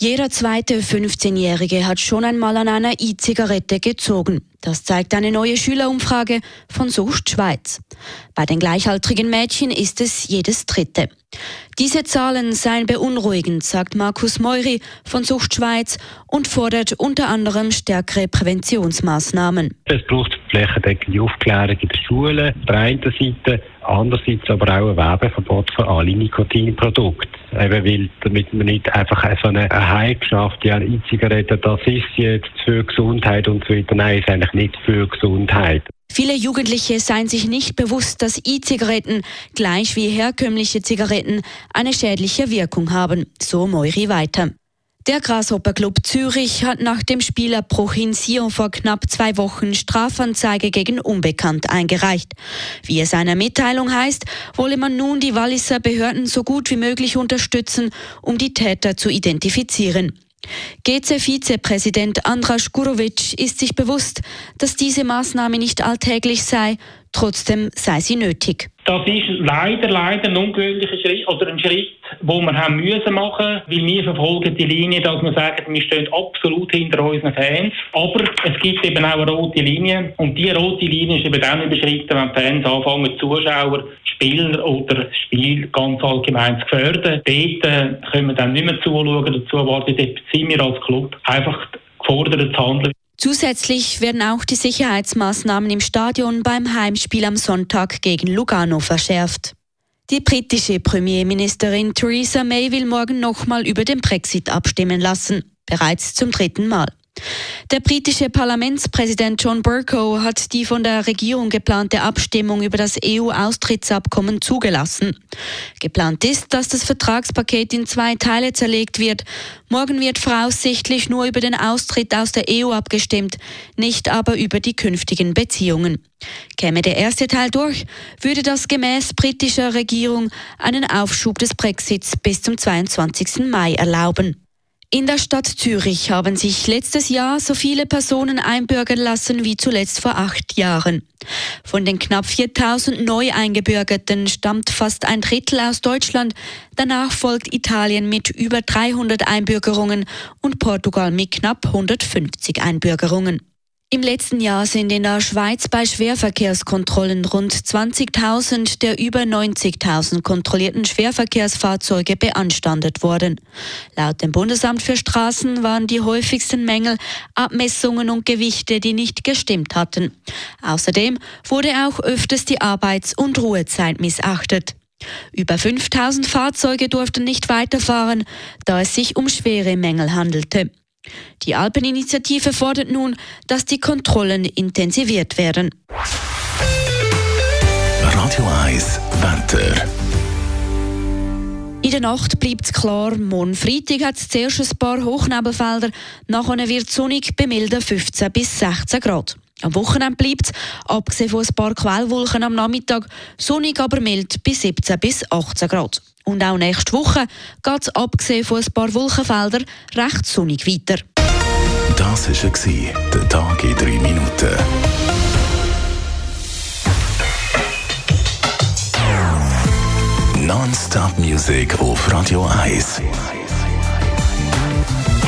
Jeder zweite 15-Jährige hat schon einmal an einer E-Zigarette gezogen. Das zeigt eine neue Schülerumfrage von Sucht Schweiz. Bei den gleichaltrigen Mädchen ist es jedes dritte. Diese Zahlen seien beunruhigend, sagt Markus Meuri von Sucht Schweiz und fordert unter anderem stärkere Präventionsmaßnahmen. Es braucht flächendeckende Aufklärung in der Schule, auf der einen Seite, andererseits aber auch ein Werbeverbot für alle Nikotinprodukte. Eben weil, damit man nicht einfach so einen Hype schafft, ja, E-Zigaretten, das ist jetzt für Gesundheit und so weiter. Nein, ist eigentlich nicht für Gesundheit. Viele Jugendliche seien sich nicht bewusst, dass E-Zigaretten gleich wie herkömmliche Zigaretten eine schädliche Wirkung haben. So Moiri weiter. Der Grasshopper Club Zürich hat nach dem Spielerbruch in Sion vor knapp zwei Wochen Strafanzeige gegen Unbekannt eingereicht. Wie es einer Mitteilung heißt, wolle man nun die Walliser Behörden so gut wie möglich unterstützen, um die Täter zu identifizieren. GC-Vizepräsident Andras Gurovic ist sich bewusst, dass diese Maßnahme nicht alltäglich sei, trotzdem sei sie nötig. Das ist leider, leider ein ungewöhnlicher Schritt oder ein Schritt, wo wir haben müssen machen, weil wir verfolgen die Linie, dass wir sagen, wir stehen absolut hinter unseren Fans. Aber es gibt eben auch eine rote Linie und die rote Linie ist eben dann überschritten, wenn Fans anfangen, Zuschauer, Spieler oder das Spiel ganz allgemein zu fördern. Dort äh, können wir dann nicht mehr zuschauen, dazu warten, dort sind wir als Club einfach gefordert zu handeln. Zusätzlich werden auch die Sicherheitsmaßnahmen im Stadion beim Heimspiel am Sonntag gegen Lugano verschärft. Die britische Premierministerin Theresa May will morgen nochmal über den Brexit abstimmen lassen, bereits zum dritten Mal. Der britische Parlamentspräsident John Burko hat die von der Regierung geplante Abstimmung über das EU-Austrittsabkommen zugelassen. Geplant ist, dass das Vertragspaket in zwei Teile zerlegt wird. Morgen wird voraussichtlich nur über den Austritt aus der EU abgestimmt, nicht aber über die künftigen Beziehungen. Käme der erste Teil durch, würde das gemäß britischer Regierung einen Aufschub des Brexits bis zum 22. Mai erlauben. In der Stadt Zürich haben sich letztes Jahr so viele Personen einbürgern lassen wie zuletzt vor acht Jahren. Von den knapp 4000 neu eingebürgerten stammt fast ein Drittel aus Deutschland. Danach folgt Italien mit über 300 Einbürgerungen und Portugal mit knapp 150 Einbürgerungen. Im letzten Jahr sind in der Schweiz bei Schwerverkehrskontrollen rund 20.000 der über 90.000 kontrollierten Schwerverkehrsfahrzeuge beanstandet worden. Laut dem Bundesamt für Straßen waren die häufigsten Mängel Abmessungen und Gewichte, die nicht gestimmt hatten. Außerdem wurde auch öfters die Arbeits- und Ruhezeit missachtet. Über 5000 Fahrzeuge durften nicht weiterfahren, da es sich um schwere Mängel handelte. Die Alpeninitiative fordert nun, dass die Kontrollen intensiviert werden. Radio 1 Wetter. In der Nacht bleibt es klar. Morgen Freitag hat es zuerst ein paar Hochnebelfelder. Nachher wird es sonnig bei milden 15 bis 16 Grad. Am Wochenende bleibt es, abgesehen von ein paar Quellwolken am Nachmittag, sonnig aber mild bei 17 bis 18 Grad. Und auch nächste Woche geht es, abgesehen von ein paar Wolkenfeldern, recht sonnig weiter. Das war der Tag in drei Minuten. Non-Stop-Musik auf Radio 1.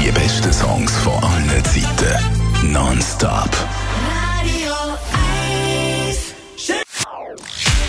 Die besten Songs von allen Zeiten. Non-Stop.